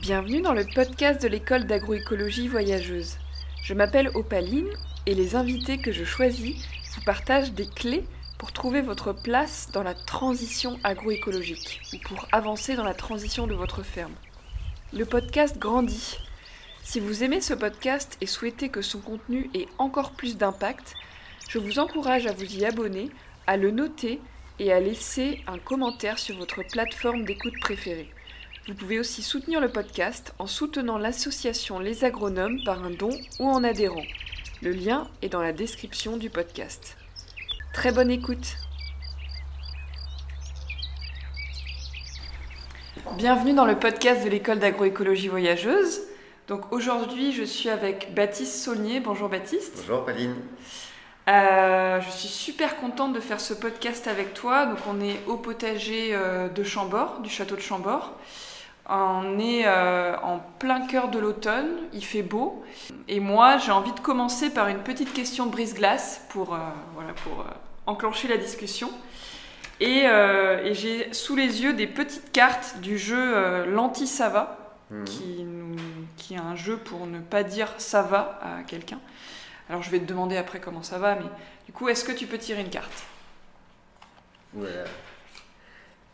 Bienvenue dans le podcast de l'école d'agroécologie voyageuse. Je m'appelle Opaline et les invités que je choisis vous partagent des clés pour trouver votre place dans la transition agroécologique ou pour avancer dans la transition de votre ferme. Le podcast grandit. Si vous aimez ce podcast et souhaitez que son contenu ait encore plus d'impact, je vous encourage à vous y abonner, à le noter et à laisser un commentaire sur votre plateforme d'écoute préférée. Vous pouvez aussi soutenir le podcast en soutenant l'association Les Agronomes par un don ou en adhérant. Le lien est dans la description du podcast. Très bonne écoute Bienvenue dans le podcast de l'école d'agroécologie voyageuse. Donc aujourd'hui, je suis avec Baptiste Saulnier. Bonjour Baptiste. Bonjour Pauline. Euh, je suis super contente de faire ce podcast avec toi. Donc on est au potager euh, de Chambord, du château de Chambord. On est euh, en plein cœur de l'automne, il fait beau. Et moi, j'ai envie de commencer par une petite question brise-glace pour, voilà, pour enclencher la discussion. Et, j'ai sous les yeux des petites cartes du jeu L'Anti-Sava, mmh. qui, qui est un jeu pour ne pas dire ça va à quelqu'un. Alors je vais te demander après comment ça va, mais du coup, est-ce que tu peux tirer une carte? Voilà.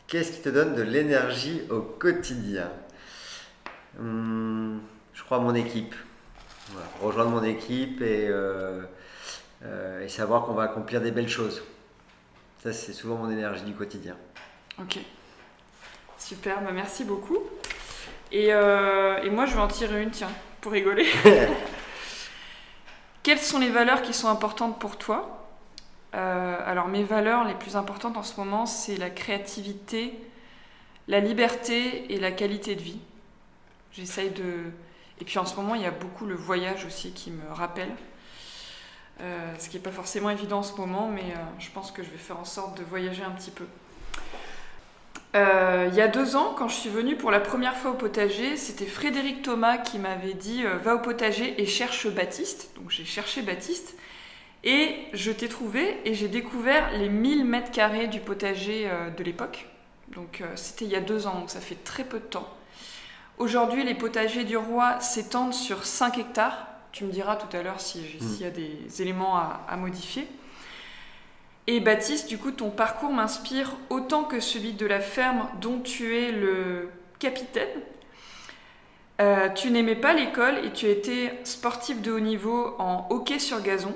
Qu'est-ce qui te donne de l'énergie au quotidien hmm, Je crois à mon équipe. Rejoindre mon équipe euh, euh, et, savoir qu'on va accomplir des belles choses. Ça, c'est souvent mon énergie du quotidien. Ok. Super, bah, merci beaucoup. Et, euh, et moi, je vais en tirer une, tiens, pour rigoler. Quelles sont les valeurs qui sont importantes pour toi? Euh, Alors mes valeurs les plus importantes en ce moment, c'est la créativité, la liberté et la qualité de vie. J'essaye de... Et puis en ce moment, il y a beaucoup le voyage aussi qui me rappelle. Euh, ce qui n'est pas forcément évident en ce moment, mais euh, je pense que je vais faire en sorte de voyager un petit peu. Il y a deux ans, quand je suis venue pour la première fois au potager, c'était Frédéric Thomas qui m'avait dit va au potager et cherche Baptiste. Donc j'ai cherché Baptiste et je t'ai trouvé et j'ai découvert les 1000 mètres carrés du potager euh, de l'époque. Donc c'était il y a deux ans, donc ça fait très peu de temps. Aujourd'hui, les potagers du roi s'étendent sur 5 hectares. Tu me diras tout à l'heure s'il y a des éléments à modifier. Et Baptiste, du coup, ton parcours m'inspire autant que celui de la ferme dont tu es le capitaine. Euh, tu n'aimais pas l'école et tu étais sportif de haut niveau en hockey sur gazon.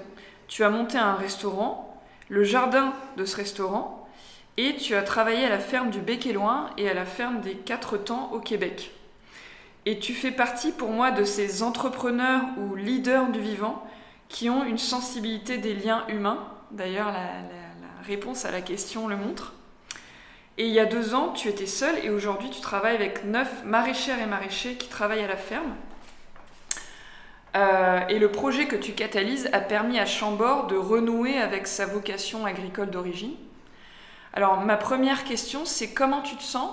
Tu as monté un restaurant, le jardin de ce restaurant, et tu as travaillé à la ferme du Bec et Loin et à la ferme des Quatre Temps au Québec. Et tu fais partie pour moi de ces entrepreneurs ou leaders du vivant qui ont une sensibilité des liens humains. D'ailleurs, la réponse à la question le montre. Et il y a deux ans, tu étais seul et aujourd'hui, tu travailles avec neuf maraîchères et maraîchers qui travaillent à la ferme. Euh, et le projet que tu catalyses a permis à Chambord de renouer avec sa vocation agricole d'origine. Alors, ma première question, c'est comment tu te sens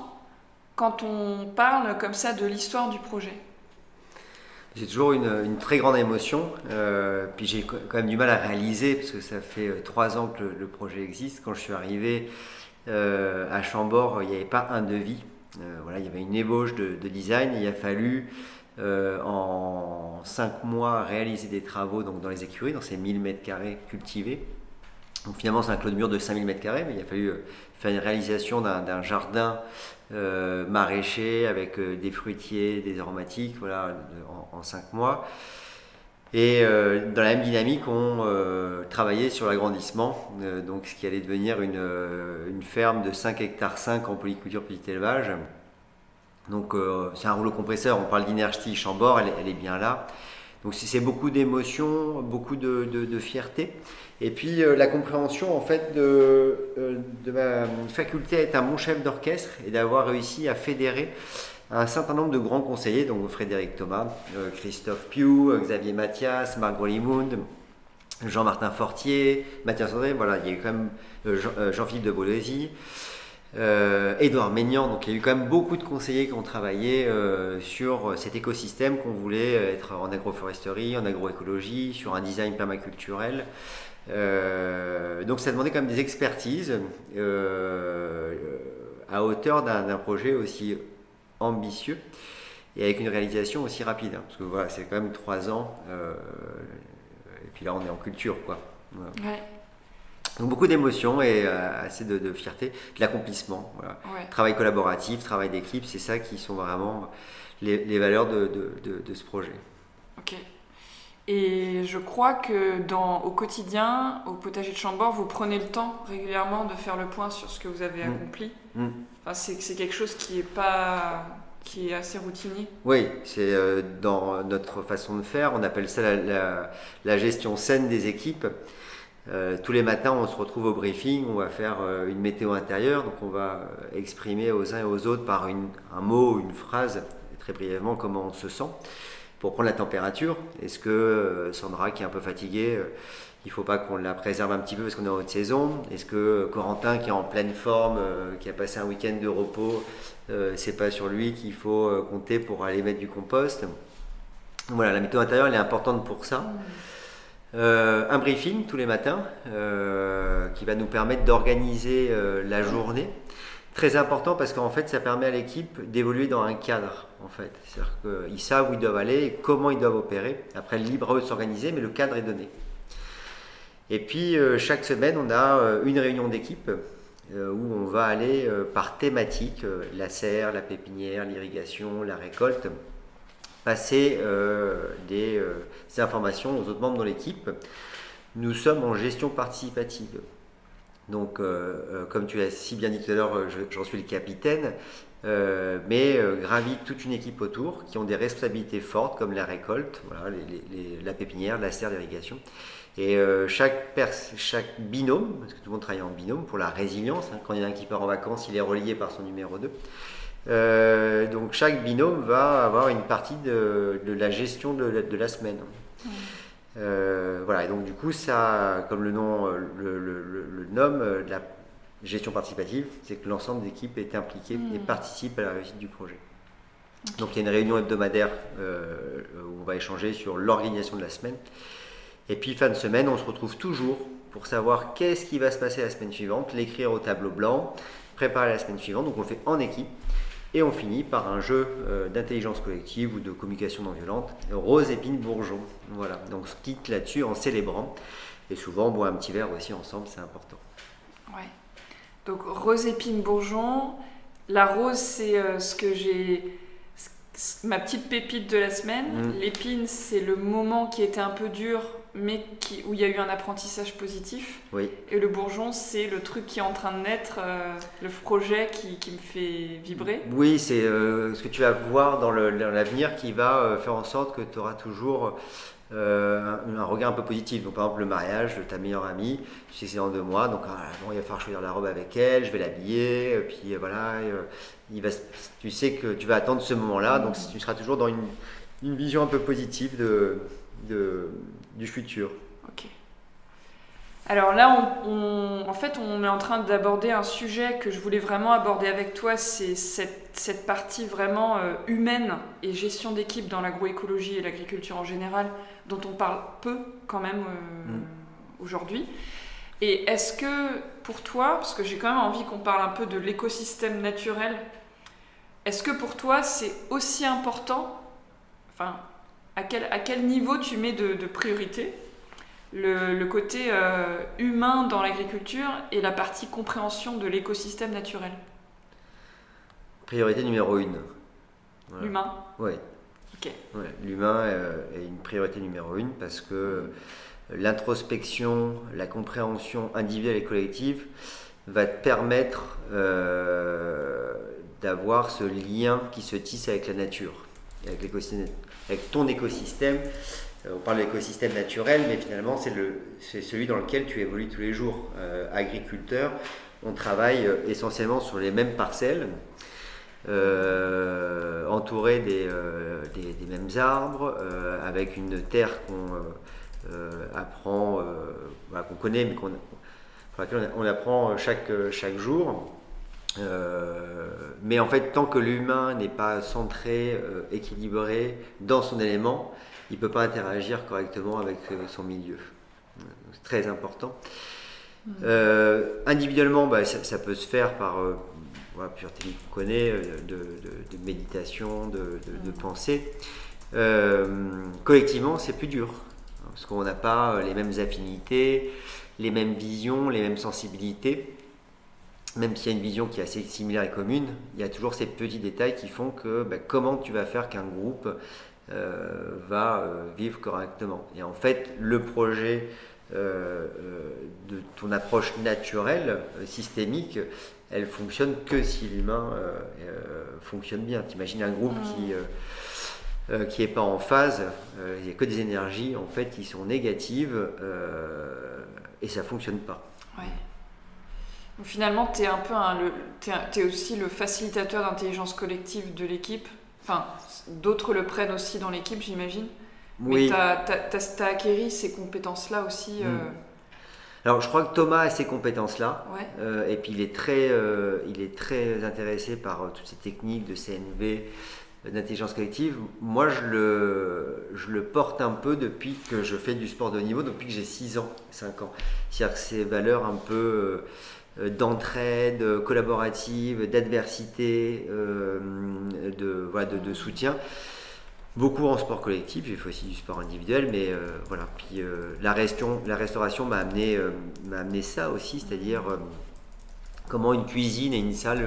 quand on parle comme ça de l'histoire du projet? J'ai toujours une, très grande émotion, euh, puis j'ai quand même du mal à réaliser, parce que ça fait euh, trois ans que le, projet existe. Quand je suis arrivé à Chambord, il n'y avait pas un devis. voilà, il y avait une ébauche de, design, il a fallu en cinq mois réaliser des travaux donc, dans les écuries, dans ces 1000 mètres carrés cultivés. Donc finalement, c'est un clos de mur de 5000 mètres carrés, mais il a fallu faire une réalisation d'un jardin euh, maraîcher avec euh, des fruitiers, des aromatiques, voilà, en, cinq mois. Et euh, dans la même dynamique, on travaillait sur l'agrandissement, donc ce qui allait devenir une, une, ferme de 5 hectares 5 en polyculture petit élevage. Donc c'est un rouleau compresseur, on parle d'inertie Chambord, elle, est bien là. Donc c'est beaucoup d'émotions, beaucoup de, fierté. Et puis euh, la compréhension en fait de, euh, de, ma faculté à être un bon chef d'orchestre et d'avoir réussi à fédérer un certain nombre de grands conseillers, donc Frédéric Thomas, euh, Christophe Piou, Xavier Mathias, Marc Rolimound, Jean-Martin Fortier, Mathias André, voilà, il y a quand même Jean-Philippe de Bolésy. Euh, Edouard Maignan, donc il y a eu quand même beaucoup de conseillers qui ont travaillé euh, sur cet écosystème qu'on voulait être en agroforesterie, en agroécologie, sur un design permaculturel. Euh, donc ça demandait quand même des expertises à hauteur d'un projet aussi ambitieux. et avec une réalisation aussi rapide. Hein, parce que voilà, c'est quand même trois ans, et puis là on est en culture. Quoi. Donc beaucoup d'émotions et assez de, fierté, de l'accomplissement. Voilà. Travail collaboratif, travail d'équipe, c'est ça qui sont vraiment les, valeurs de, de, ce projet. Ok. Et je crois que dans, au quotidien, au potager de Chambord, vous prenez le temps régulièrement de faire le point sur ce que vous avez mm. accompli. Mm. Enfin, c'est quelque chose qui est, pas, qui est assez routinier. Oui, c'est euh, dans notre façon de faire. On appelle ça la, la, gestion saine des équipes. Euh, tous les matins, on se retrouve au briefing, on va faire euh, une météo intérieure, donc on va exprimer aux uns et aux autres par un mot, une phrase, très brièvement, comment on se sent pour prendre la température. Est-ce que euh, Sandra, qui est un peu fatiguée, euh, il ne faut pas qu'on la préserve un petit peu parce qu'on est en haute saison? Est-ce que Corentin, qui est en pleine forme, euh, qui a passé un week-end de repos, c'est pas sur lui qu'il faut compter pour aller mettre du compost? Voilà, la météo intérieure, elle est importante pour ça. Un briefing tous les matins qui va nous permettre d'organiser la journée très important parce qu'en fait, ça permet à l'équipe d'évoluer dans un cadre. En fait, c'est-à-dire qu'ils savent où ils doivent aller et comment ils doivent opérer. Après, libre à eux de s'organiser, mais le cadre est donné. Et puis, euh, chaque semaine, on a euh, une réunion d'équipe euh, où on va aller par thématique, la serre, la pépinière, l'irrigation, la récolte, passer des, des informations aux autres membres de l'équipe. Nous sommes en gestion participative. Donc, euh, euh, comme tu l'as si bien dit tout à l'heure, j'en suis le capitaine, euh, mais gravite toute une équipe autour qui ont des responsabilités fortes comme la récolte, la pépinière, la serre d'irrigation. Et chaque, binôme, parce que tout le monde travaille en binôme pour la résilience, hein, quand il y a un qui part en vacances, il est relié par son numéro 2. Donc chaque binôme va avoir une partie de, la gestion de la, semaine. Euh, voilà, et donc du coup, ça, comme le nom euh, le, le, nomme, euh, la gestion participative, c'est que l'ensemble des équipes est impliqué et hmm. participe à la réussite du projet. Donc il y a une réunion hebdomadaire où on va échanger sur l'organisation de la semaine. Et puis fin de semaine, on se retrouve toujours pour savoir qu'est-ce qui va se passer la semaine suivante, l'écrire au tableau blanc, préparer la semaine suivante. Donc on le fait en équipe. Et on finit par un jeu euh, d'intelligence collective ou de communication non violente, Rose Épine Bourgeon. Voilà, donc on se quitte là-dessus en célébrant. Et souvent on boit un petit verre aussi ensemble, c'est important. Ouais. Donc Rose Épine Bourgeon, la rose c'est euh, ce que j'ai ma petite pépite de la semaine. Mm. L'épine, c'est le moment qui était un peu dur mais qui, où il y a eu un apprentissage positif. Oui. Et le bourgeon, c'est le truc qui est en train de naître, euh, le projet qui, qui, me fait vibrer. Oui, c'est euh, ce que tu vas voir dans l'avenir qui va euh, faire en sorte que tu auras toujours un, regard un peu positif. Donc, par exemple, le mariage de ta meilleure amie, tu sais, c'est dans deux mois, donc ah, bon, il va falloir choisir la robe avec elle, je vais l'habiller, puis voilà, il va, tu sais que tu vas attendre ce moment-là, donc tu seras toujours dans une, une vision un peu positive de, de du futur. Ok. Alors là, on, en fait, on est en train d'aborder un sujet que je voulais vraiment aborder avec toi, c'est cette, cette, partie vraiment euh, humaine et gestion d'équipe dans l'agroécologie et l'agriculture en général, dont on parle peu quand même euh, mm. aujourd'hui. Et est-ce que pour toi, parce que j'ai quand même envie qu'on parle un peu de l'écosystème naturel, est-ce que pour toi c'est aussi important, enfin à quel, à quel niveau tu mets de, priorité le, côté euh, humain dans l'agriculture et la partie compréhension de l'écosystème naturel? Priorité numéro une. L'humain? Oui. L'humain euh, est une priorité numéro une parce que l'introspection, la compréhension individuelle et collective va te permettre euh, d'avoir ce lien qui se tisse avec la nature, avec ton écosystème. Euh, on parle d'écosystème naturel, mais finalement, c'est celui dans lequel tu évolues tous les jours. Euh, agriculteur, on travaille euh, essentiellement sur les mêmes parcelles, entouré des, des, mêmes arbres, avec une terre qu'on apprend, qu'on connaît, mais qu'on on apprend chaque, chaque jour. Euh, mais en fait, tant que l'humain n'est pas centré, euh, équilibré dans son élément, il ne peut pas interagir correctement avec euh, son milieu. C'est très important. individuellement, bah, ça, peut se faire par voilà, plusieurs techniques qu'on connaît, de, méditation, de, de pensée. collectivement, c'est plus dur, parce qu'on n'a pas les mêmes affinités, les mêmes visions, les mêmes sensibilités même s'il y a une vision qui est assez similaire et commune, il y a toujours ces petits détails qui font que bah, comment tu vas faire qu'un groupe euh, va euh, vivre correctement. Et en fait, le projet euh, de ton approche naturelle, systémique, elle fonctionne que si l'humain fonctionne bien. Tu imagines un groupe qui qui n'est pas en phase, il n'y a que des énergies en fait qui sont négatives et ça fonctionne pas. Ouais. Finalement, tu es un peu es, aussi le facilitateur d'intelligence collective de l'équipe. Enfin, d'autres le prennent aussi dans l'équipe, j'imagine. Oui. Mais tu as, acquéri ces compétences-là aussi. Euh. Hmm. Alors, je crois que Thomas a ces compétences-là. Euh, et puis, il est très, euh, il est très intéressé par toutes ces techniques de CNV, d'intelligence collective. Moi, je le, je le porte un peu depuis que je fais du sport de haut niveau, depuis que j'ai 6 ans, 5 ans. C'est-à-dire que ces valeurs un peu d'entraide collaborative, d'adversité, euh, de, voilà, de, soutien. Beaucoup en sport collectif, j'ai fait aussi du sport individuel, mais euh, voilà. Puis la, restauration, la restauration m'a amené, ça aussi, c'est-à-dire comment une cuisine et une salle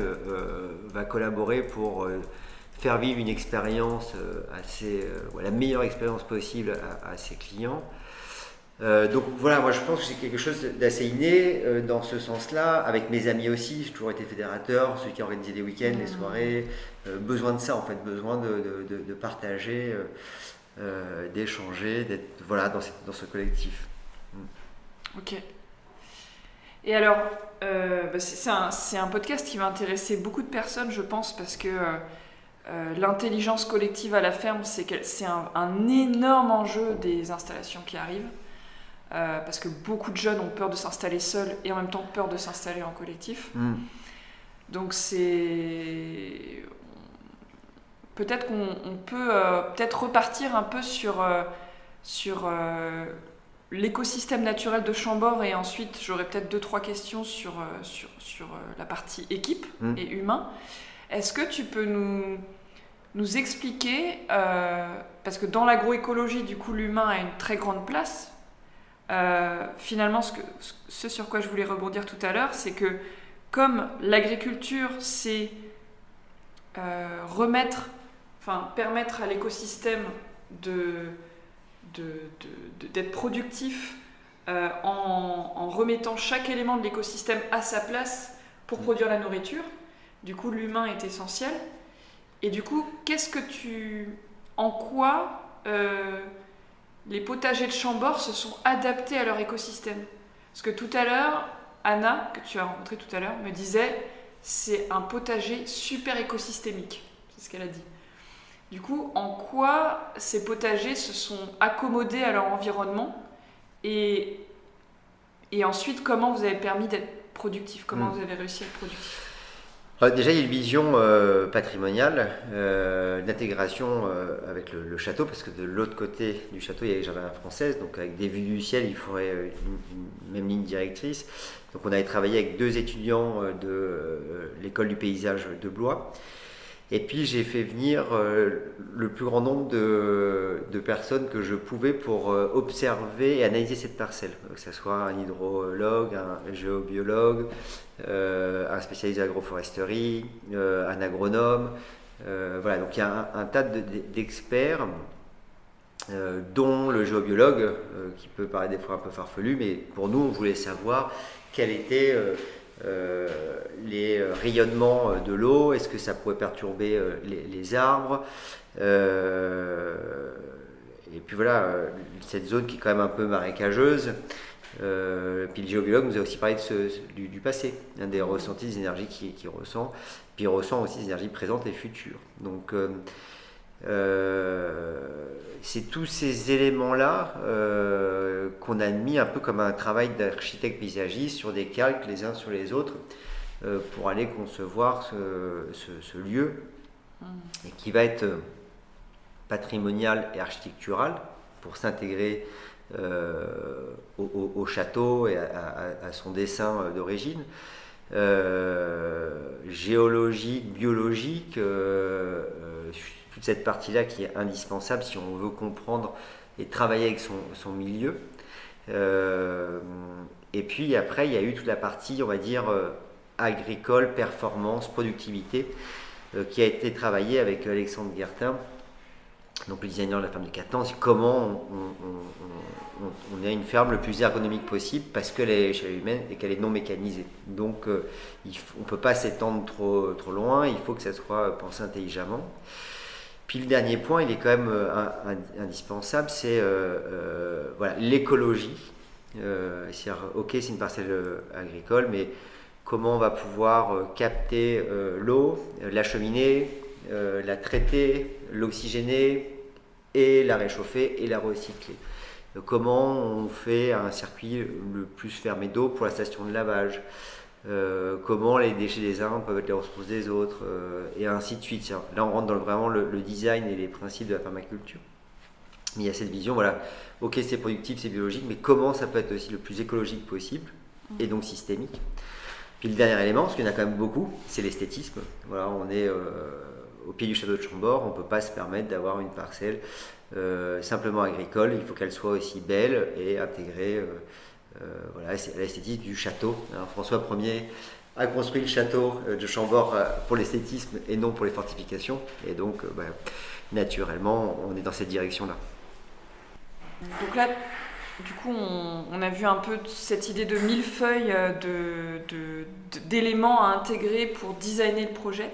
va collaborer pour faire vivre une expérience assez, la meilleure expérience possible à ses clients. Euh, donc voilà, moi je pense que c'est quelque chose d'assez inné euh, dans ce sens-là, avec mes amis aussi, j'ai toujours été fédérateur, celui qui a organisé des week-ends, les mmh. soirées, euh, besoin de ça en fait, besoin de, partager, d'échanger, d'être voilà, dans, dans, ce collectif. Mmh. Ok. Et alors, bah, c'est un, un, podcast qui va intéresser beaucoup de personnes, je pense, parce que l'intelligence collective à la ferme, c'est un, un énorme enjeu des installations qui arrivent. Euh, parce que beaucoup de jeunes ont peur de s'installer seuls et en même temps peur de s'installer en collectif. Hmm. Donc c'est peut-être qu'on peut euh, peut-être repartir un peu sur euh, sur l'écosystème naturel de Chambord et ensuite j'aurai peut-être deux trois questions sur sur, sur la partie équipe hmm. et humain. Est-ce que tu peux nous nous expliquer parce que dans l'agroécologie du coup l'humain a une très grande place euh, finalement, ce, que, ce, sur quoi je voulais rebondir tout à l'heure, c'est que comme l'agriculture, c'est euh, remettre, enfin permettre à l'écosystème de, d'être productif euh, en, en, remettant chaque élément de l'écosystème à sa place pour mm. produire la nourriture. Du coup, l'humain est essentiel. Et du coup, qu'est-ce que tu, en quoi les potagers de Chambord se sont adaptés à leur écosystème. Parce que tout à l'heure, Anna, que tu as rencontrée tout à l'heure, me disait c'est un potager super écosystémique. C'est ce qu'elle a dit. Du coup, en quoi ces potagers se sont accommodés à leur environnement et, et ensuite, comment vous avez permis d'être productif? Comment hmm. vous avez réussi à être productif? Déjà, il y a une vision euh, patrimoniale euh, d'intégration avec le, château, parce que de l'autre côté du château, il y a les jardins françaises, donc avec des vues du ciel, il faudrait une, même ligne directrice. Donc on avait travaillé avec deux étudiants de l'école du paysage de Blois. Et puis j'ai fait venir le plus grand nombre de, personnes que je pouvais pour observer et analyser cette parcelle, que ce soit un hydrologue, un géobiologue, euh, un spécialiste d'agroforesterie, euh, un agronome. Euh, voilà, donc il y a un, tas d'experts. dont le géobiologue, qui peut paraître des fois un peu farfelu, mais pour nous, on voulait savoir quels étaient les rayonnements de l'eau, est-ce que ça pouvait perturber les, arbres. et puis voilà, cette zone qui est quand même un peu marécageuse, euh, puis le géobiologue nous a aussi parlé du, passé, des ressentis des énergies qu'il ressent. Puis il ressent aussi des énergies présentes et futures. Donc euh, euh, c'est tous ces éléments-là qu'on a mis un peu comme un travail d'architecte paysagiste sur des calques les uns sur les autres pour aller concevoir ce, lieu mmh. et qui va être patrimonial et architectural pour s'intégrer euh, au, château et à, son dessin euh, d'origine. géologique, biologique, toute cette partie-là qui est indispensable si on veut comprendre et travailler avec son, milieu. et puis après, il y a eu toute la partie, on va dire, agricole, performance, productivité, qui a été travaillée avec Alexandre Guertin, donc le designer de la ferme de Catan, c'est comment on, a une ferme le plus ergonomique possible parce qu'elle est échelle humaine et qu'elle est non mécanisée. Donc euh, on ne peut pas s'étendre trop, trop loin, il faut que ça soit pensé intelligemment. Puis le dernier point, il est quand même euh, indispensable, c'est euh, voilà, l'écologie. c'est-à-dire, ok, c'est une parcelle agricole, mais comment on va pouvoir capter l'eau, l'acheminer, la traiter, l'oxygéner, et la réchauffer et la recycler. comment on fait un circuit le plus fermé d'eau pour la station de lavage? Euh, comment les déchets des uns peuvent être les ressources des autres, euh, et ainsi de suite. Là, on rentre dans vraiment le, design et les principes de la permaculture. Mais il y a cette vision, voilà, ok, c'est productif, c'est biologique, mais comment ça peut être aussi le plus écologique possible, et donc systémique? Puis le dernier élément, parce qu'il y en a quand même beaucoup, c'est l'esthétisme. Voilà, on est euh, au pied du château de Chambord, on ne peut pas se permettre d'avoir une parcelle simplement agricole, il faut qu'elle soit aussi belle et intégrée voilà, à l'esthétisme du château. François Ier a construit le château de Chambord pour l'esthétisme et non pour les fortifications, et donc bah, naturellement on est dans cette direction-là. Donc là, du coup, on, a vu un peu cette idée de millefeuille d'éléments à intégrer pour designer le projet.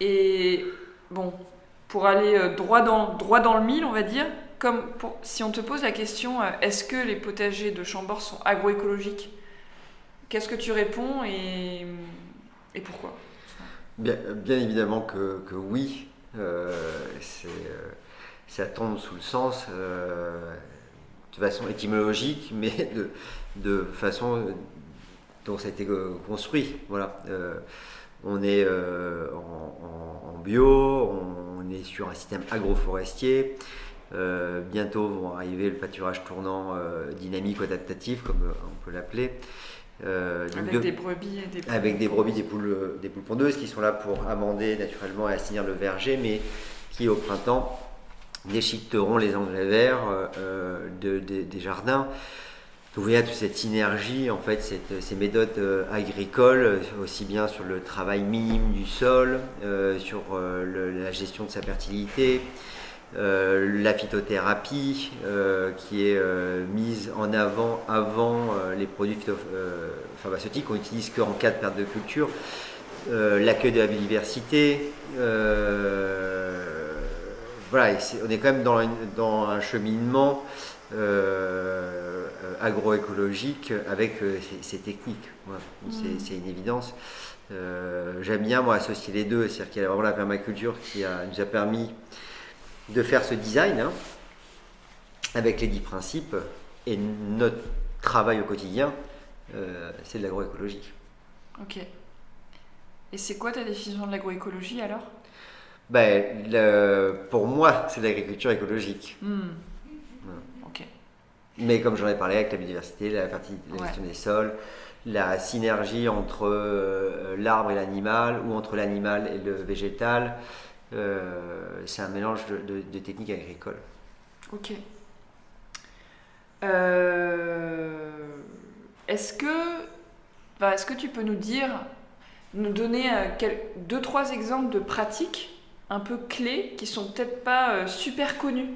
Et bon, pour aller euh, droit dans, droit dans le mille, on va dire, si on te pose la question, euh, est-ce que les potagers de Chambord sont agroécologiques? Qu'est-ce que tu réponds et, pourquoi? Bien, évidemment que, oui. Euh, ça tombe sous le sens de façon étymologique, mais de, façon dont ça a été construit. Voilà on est euh, en, bio, on, est sur un système agroforestier. Euh, bientôt vont arriver le pâturage tournant euh, dynamique ou adaptatif, comme on peut l'appeler. avec des brebis et des poules. Avec des brebis, des poules, des poules pondeuses qui sont là pour amender naturellement et assainir le verger, mais qui au printemps déchiqueteront les engrais verts des jardins. Donc il y a toute cette synergie, en fait, ces méthodes euh, agricoles, aussi bien sur le travail minime du sol, euh, sur euh, la gestion de sa fertilité, la phytothérapie qui est mise en avant avant les produits pharmaceutiques qu'on utilise qu'en cas de perte de culture, l'accueil de la biodiversité. voilà, on est quand même dans, dans un cheminement euh, agroécologique avec euh, ces, techniques. Mm. C'est une évidence. Euh, j'aime bien moi associer les deux, c'est-à-dire qu'il y a vraiment la permaculture qui nous a permis de faire ce design hein, avec les dix principes et notre travail au quotidien, c'est de l'agroécologie. Ok. Et c'est quoi ta définition de l'agroécologie alors? Ben, Pour moi, c'est l'agriculture écologique. Mm. Mais comme j'en ai parlé avec la biodiversité, la, gestion des sols, la synergie entre euh, l'arbre et l'animal ou entre l'animal et le végétal, euh, c'est un mélange de, techniques agricoles. Ok. Euh, est-ce que, est-ce que tu peux nous dire, nous donner deux, trois exemples de pratiques un peu clés qui sont peut-être pas super connues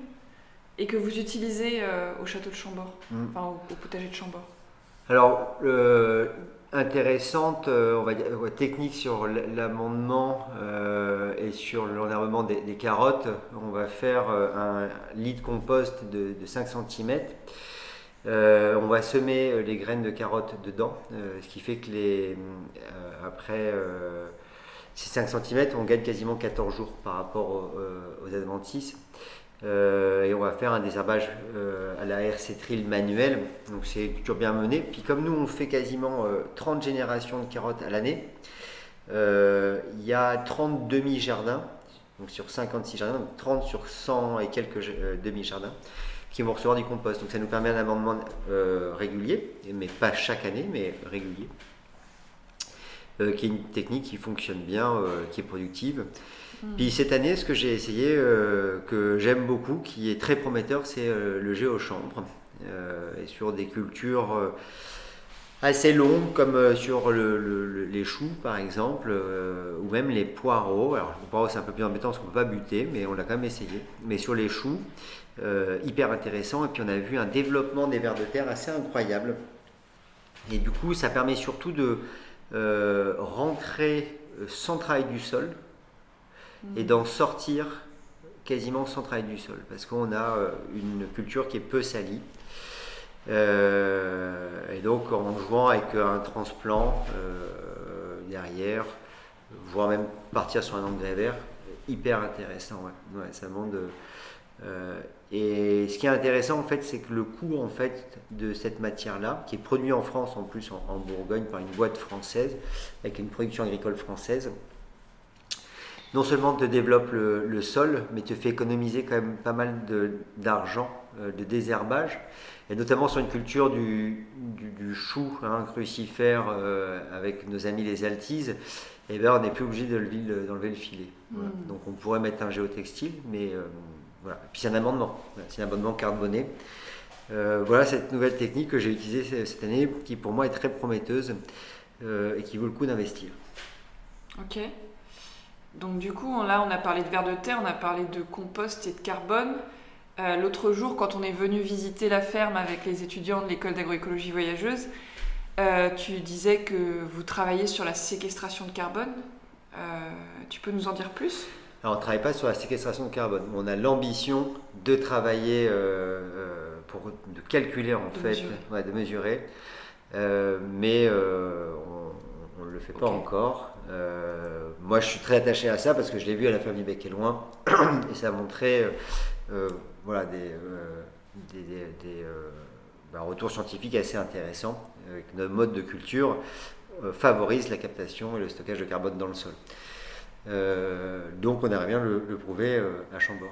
et que vous utilisez euh, au château de Chambord, mm. enfin au, potager de Chambord? Alors, euh, intéressante, euh, on va dire, technique sur l'amendement et sur l'enherbement des, carottes. On va faire un lit de compost de, 5 cm. on va semer les graines de carottes dedans, ce qui fait que les, après ces 5 cm, on gagne quasiment 14 jours par rapport aux, aux adventices. Euh, et on va faire un désherbage euh, à la RC Trill manuel. Donc c'est toujours bien mené. Puis comme nous on fait quasiment 30 euh, générations de carottes à l'année, il y a 30 demi-jardins, donc sur 56 jardins, donc 30 sur 100 et quelques demi-jardins qui vont recevoir du compost. Donc ça nous permet un amendement régulier, mais pas chaque année, mais régulier. qui est une technique qui fonctionne bien, qui est productive. Puis cette année, ce que j'ai essayé, que j'aime beaucoup, qui est très prometteur, c'est le géochambre. et sur des cultures assez longues, comme sur les choux par exemple, ou même les poireaux. Alors, les poireaux, c'est un peu plus embêtant parce qu'on ne peut pas buter, mais on l'a quand même essayé. Mais sur les choux, hyper intéressant. Et puis on a vu un développement des vers de terre assez incroyable. Et du coup, ça permet surtout de rentrer sans travail du sol et d'en sortir quasiment sans travail du sol, parce qu'on a euh, une culture qui est peu salie. Euh, et donc en jouant avec un transplant euh, derrière, voire même partir sur un engrais vert, hyper intéressant. Ouais. ça montre. et ce qui est intéressant en fait, c'est que le coût en fait de cette matière-là, qui est produit en France en plus en Bourgogne par une boîte française avec une production agricole française, non seulement te développe le, sol, mais te fait économiser quand même pas mal d'argent de, euh, de, désherbage, et notamment sur une culture du, du, chou hein, crucifère euh, avec nos amis les altises, et eh ben, on n'est plus obligé d'enlever le filet. Hmm. Donc on pourrait mettre un géotextile, mais euh, voilà. Puis c'est un amendement, c'est un abonnement carboné. voilà cette nouvelle technique que j'ai utilisée cette année, qui pour moi est très prometteuse et qui vaut le coup d'investir. Ok. Donc du coup, là, on a parlé de vers de terre, on a parlé de compost et de carbone. Euh, l'autre jour, quand on est venu visiter la ferme avec les étudiants de l'école d'agroécologie voyageuse, euh, tu disais que vous travaillez sur la séquestration de carbone. Euh, tu peux nous en dire plus? Alors, on ne travaille pas sur la séquestration de carbone. On a l'ambition de travailler, pour de calculer en fait, de mesurer, mais on ne le fait pas encore. Euh, moi, je suis très attaché à ça parce que je l'ai vu à la famille Bec et Loin et ça a montré euh, euh, voilà, des, des, bah, retours scientifiques assez intéressants. Avec notre mode de culture favorise la captation et le stockage de carbone dans le sol. donc on aimerait bien le, prouver à Chambord.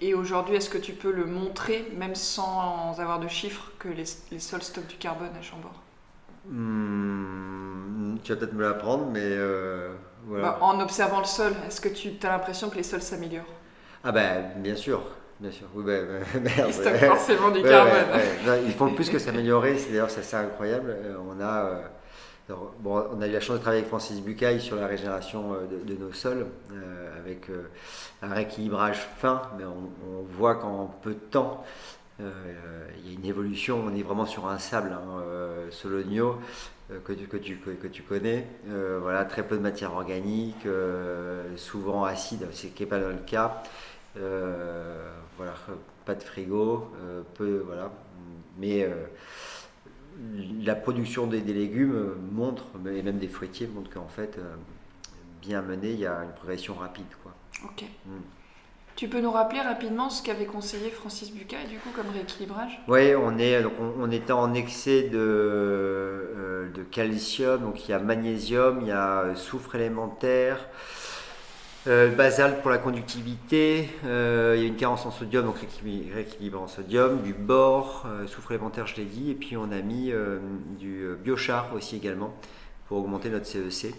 Et, aujourd'hui, est-ce que tu peux le montrer, même sans avoir de chiffres, que les, les sols stockent du carbone à Chambord? Hmm, tu vas peut-être me l'apprendre, mais euh, voilà. Bah, en observant le sol, est-ce que tu as l'impression que les sols s'améliorent? Ah ben, bien sûr. Bien sûr, oui, ben, Ils stockent forcément du carbone. ils font plus que s'améliorer, c'est d'ailleurs c'est incroyable. Euh, on a, euh, bon, on a eu la chance de travailler avec Francis Bucaille sur la régénération de, nos sols, avec un rééquilibrage fin, mais on, on voit qu'en peu de temps, euh, il y a une évolution, on est vraiment sur un sable, hein, euh, Sologno, euh, que, tu, que, tu, que, tu connais. voilà, très peu de matière organique, souvent acide, ce qui n'est pas le cas. voilà, pas de frigo, peu, voilà. Mais la production des, légumes montre, et même des fruitiers, montre qu'en fait, bien mené, il y a une progression rapide. Quoi. Ok. Mm. Tu peux nous rappeler rapidement ce qu'avait conseillé Francis Bucaille du coup comme rééquilibrage? Oui, on est donc on, était en excès de, euh, de, calcium, donc il y a magnésium, il y a euh, soufre élémentaire, euh, basalte pour la conductivité, il y a une carence en sodium, donc rééquilibre en sodium, du bore, soufre élémentaire, je l'ai dit, et puis on a mis du biochar aussi également pour augmenter notre CEC.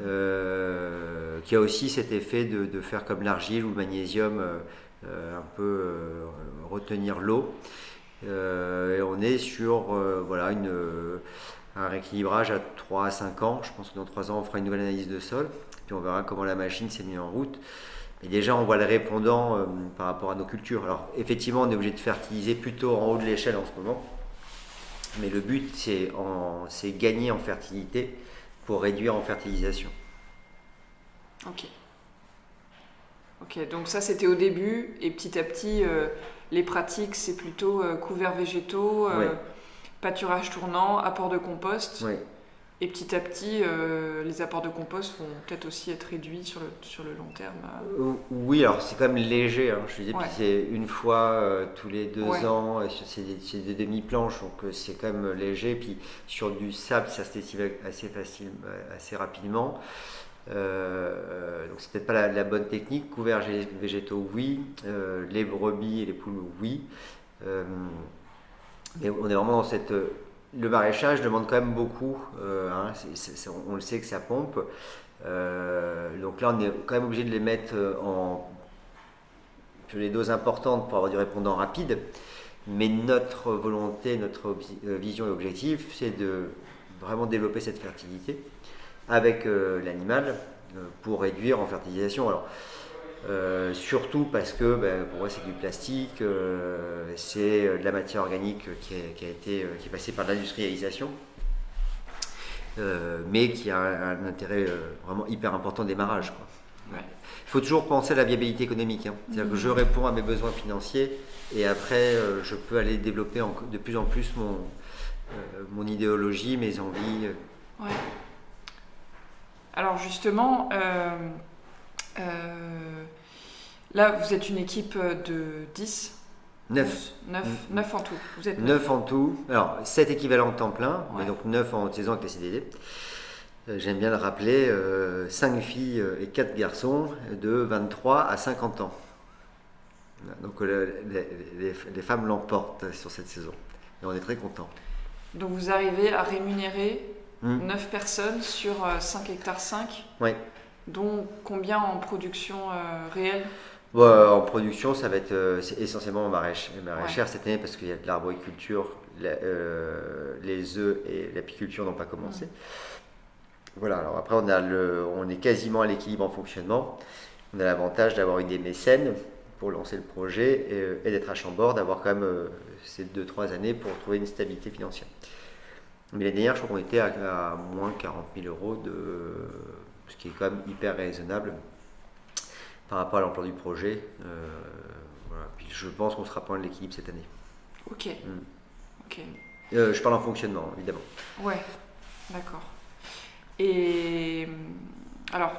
Euh, qui a aussi cet effet de, faire comme l'argile ou le magnésium, euh, euh, un peu retenir l'eau. et on est sur voilà, une, un rééquilibrage à 3 à 5 ans. Je pense que dans 3 ans, on fera une nouvelle analyse de sol, puis on verra comment la machine s'est mise en route. Et déjà, on voit le répondant par rapport à nos cultures. Alors, effectivement, on est obligé de fertiliser plutôt en haut de l'échelle en ce moment. Mais le but, c'est gagner en fertilité pour réduire en fertilisation. Ok. Ok, donc ça c'était au début, et petit à petit, euh, les pratiques c'est plutôt euh, couverts végétaux, euh, pâturage tournant, apport de compost. Oui. Et petit à petit, euh, les apports de compost vont peut-être aussi être réduits sur le, sur le long terme. Euh. Oui, alors c'est quand même léger. Hein, je disais, c'est une fois euh, tous les deux ans, c'est des, des demi-planches, donc c'est quand même léger. Puis sur du sable, ça se décide assez, facile, assez rapidement. donc c'est peut-être pas la, bonne technique. Couverts végétaux, oui. les brebis et les poules, oui. On est vraiment dans cette le maraîchage demande quand même beaucoup. Hein, on le sait que ça pompe. donc là, on est quand même obligé de les mettre en sur les doses importantes pour avoir du répondant rapide. Mais notre volonté, notre vision et objectif, c'est de vraiment développer cette fertilité avec l'animal pour réduire en fertilisation. Alors, euh, surtout parce que ben, pour moi c'est du plastique, euh, c'est de la matière organique qui, a été, euh, qui est passée par l'industrialisation, mais qui a un, intérêt vraiment hyper important de démarrage. Il faut toujours penser à la viabilité économique. Hein. C'est-à-dire que je mhm. réponds à mes besoins financiers et après je peux aller développer de plus en plus mon, mon idéologie, mes envies. Ouais. Alors justement, euh, là, vous êtes une équipe de 10 9. 9, 9 en tout. Vous êtes 9. en tout. Alors, 7 équivalents temps plein, mais donc 9 en saison avec les CDD. Euh, j'aime bien le rappeler, 5 euh, filles et 4 garçons de 23 à 50 ans. Donc les, femmes l'emportent sur cette saison. Et on est très contents. Donc vous arrivez à rémunérer 9 hmm. personnes sur 5 hectares 5 Oui. Donc combien en production euh, réelle? En production, ça va être euh, essentiellement maraîchère cette année parce qu'il y a de l'arboriculture, euh, les œufs et l'apiculture n'ont pas commencé. Voilà, alors après on, a le, on est quasiment à l'équilibre en fonctionnement. On a l'avantage d'avoir eu des mécènes pour lancer le projet et, d'être à Chambord, d'avoir quand même ces 2-3 années pour trouver une stabilité financière. Mais l'année dernière, je crois qu'on était à, à, moins 40 000 euros de, ce qui est quand même hyper raisonnable par rapport à l'emploi du projet. Euh, Puis je pense qu'on sera point de l'équilibre cette année. Ok. Mm. Euh, je parle en fonctionnement, évidemment. Ouais, d'accord. Et alors,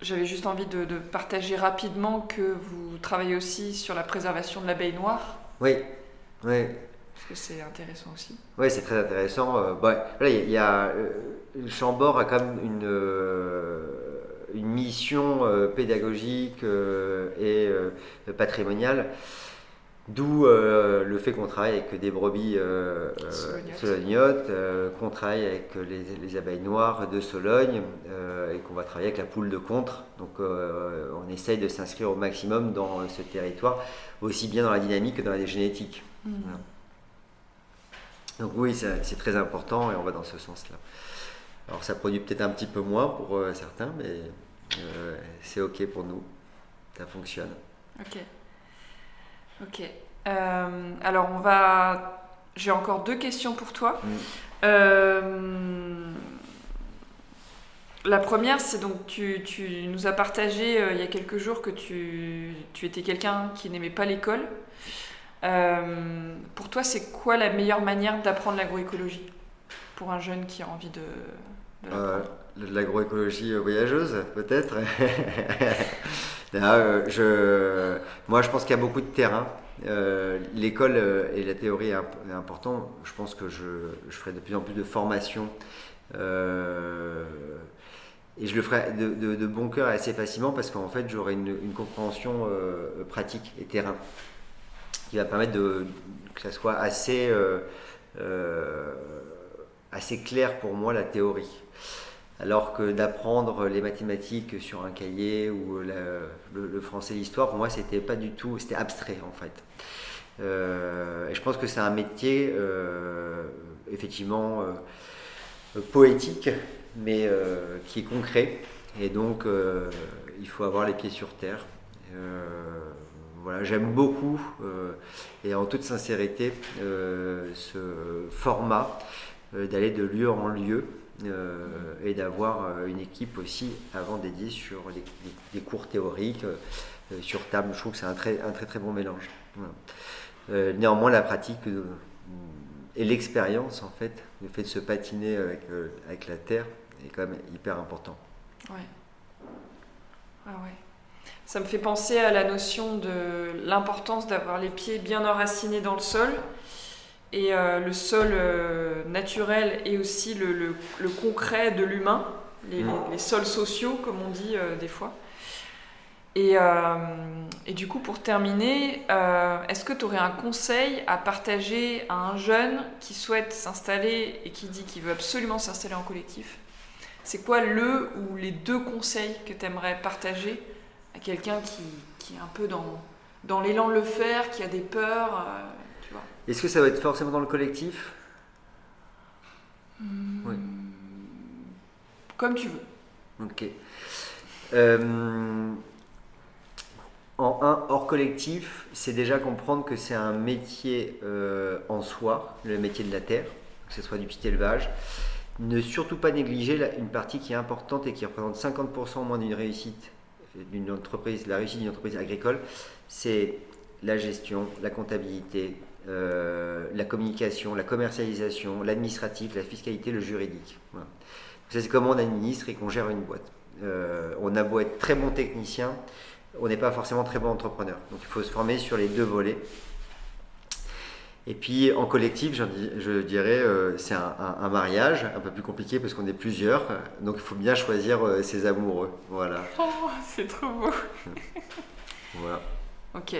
j'avais juste envie de, partager rapidement que vous travaillez aussi sur la préservation de l'abeille noire. Oui, oui. Parce que c'est intéressant aussi. Oui, c'est très intéressant. Euh, bah, il y a, euh, Chambord a quand même une, euh, une mission pédagogique et patrimoniale. D'où le fait qu'on travaille avec des brebis solognotes, qu'on travaille avec les, abeilles noires de Sologne et qu'on va travailler avec la poule de contre. Donc on essaye de s'inscrire au maximum dans ce territoire, aussi bien dans la dynamique que dans la génétique. Mmh. Donc oui, c'est très important et on va dans ce sens-là. Alors ça produit peut-être un petit peu moins pour euh, certains, mais euh, c'est OK pour nous. Ça fonctionne. OK. OK. Euh, alors on va... J'ai encore deux questions pour toi. Mm. La première, c'est donc tu, tu, nous as partagé il y a quelques jours que tu, tu étais quelqu'un qui n'aimait pas l'école. Pour toi, c'est quoi la meilleure manière d'apprendre l'agroécologie? Pour un jeune qui a envie de, de euh, L'agroécologie voyageuse, peut-être ah, je, Moi, je pense qu'il y a beaucoup de terrain. Euh, l'école et la théorie est, important. Je pense que je, je, ferai de plus en plus de formation. et je le ferai de, de, bon cœur assez facilement parce qu'en fait, j'aurai une, une, compréhension pratique et terrain qui va permettre de, que ça soit assez, euh, euh, assez clair pour moi la théorie. Alors que d'apprendre les mathématiques sur un cahier ou le, français l'histoire, pour moi, c'était pas du tout, c'était abstrait en fait. Euh, et je pense que c'est un métier effectivement poétique, mais qui est concret. Et donc, il faut avoir les pieds sur terre voilà, j'aime beaucoup euh, et en toute sincérité euh, ce format euh, d'aller de lieu en lieu et d'avoir une équipe aussi avant dédiée sur des cours théoriques sur table. Je trouve que c'est un très, un très très bon mélange. néanmoins, la pratique et l'expérience, en fait, le fait de se patiner avec, avec la terre est quand même hyper important. Ouais. Ah ouais. Ça me fait penser à la notion de l'importance d'avoir les pieds bien enracinés dans le sol. Et euh, le sol euh, naturel et aussi le, concret de l'humain, les, mm. sols sociaux, comme on dit euh, des fois. Et et du coup, pour terminer, est-ce que tu aurais un conseil à partager à un jeune qui souhaite s'installer et qui dit qu'il veut absolument s'installer en collectif? C'est quoi le ou les deux conseils que tu aimerais partager à quelqu'un qui, qui, est un peu dans, dans l'élan de le faire, qui a des peurs Est-ce que ça va être forcément dans le collectif hmm, oui. Comme tu veux. Ok. Euh, en un, hors collectif, c'est déjà comprendre que c'est un métier euh, en soi, le métier de la terre, que ce soit du petit élevage. Ne surtout pas négliger une partie qui est importante et qui représente 50% au moins d'une réussite d'une entreprise, la réussite d'une entreprise agricole, c'est la gestion, la comptabilité, euh, la communication, la commercialisation, l'administratif, la fiscalité, le juridique. C'est comment on administre et qu'on gère une boîte. Euh, on a beau être très bon technicien, on n'est pas forcément très bon entrepreneur. Donc il faut se former sur les deux volets. Et puis en collectif, je, dirais, euh, c'est un, mariage un peu plus compliqué parce qu'on est plusieurs. Donc il faut bien choisir euh, ses amoureux. Voilà. Oh, c'est trop beau. voilà. Ok.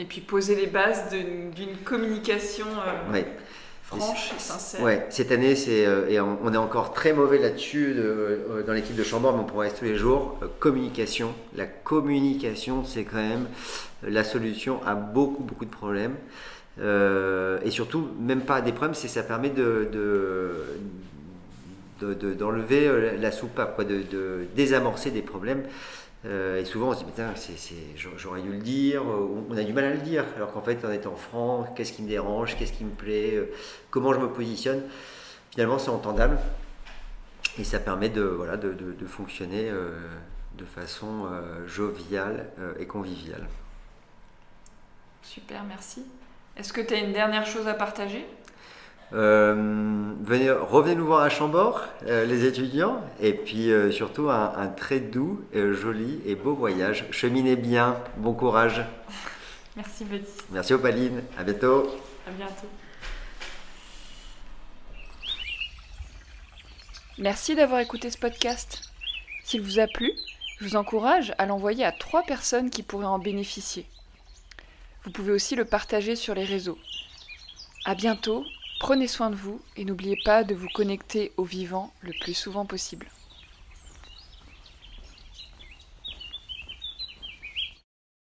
Et puis poser les bases d'une communication. oui franche et sincère. Ouais, cette année, c'est euh, et on, est encore très mauvais là-dessus euh, dans l'équipe de Chambord, mais on pourrait tous les jours. Euh, communication. La communication, c'est quand même la solution à beaucoup, beaucoup de problèmes. et surtout, même pas des problèmes, c'est ça permet de, d'enlever la soupape, quoi, de, de, désamorcer des problèmes. Euh, et souvent on se dit, putain, j'aurais dû le dire, on a du mal à le dire, alors qu'en fait en étant franc, qu'est-ce qui me dérange, qu'est-ce qui me plaît, euh, comment je me positionne, finalement c'est entendable et ça permet de, voilà, de, fonctionner euh, de façon joviale et conviviale. Super, merci. Est-ce que tu as une dernière chose à partager? Euh, venez, revenez nous voir à Chambord, euh, les étudiants, et puis euh, surtout un, très doux, joli et beau voyage. Cheminez bien, bon courage. Merci Baptiste. Merci Opaline, à bientôt. À bientôt. Merci d'avoir écouté ce podcast. S'il vous a plu, je vous encourage à l'envoyer à trois personnes qui pourraient en bénéficier. Vous pouvez aussi le partager sur les réseaux. À bientôt Prenez soin de vous et n'oubliez pas de vous connecter au vivant le plus souvent possible.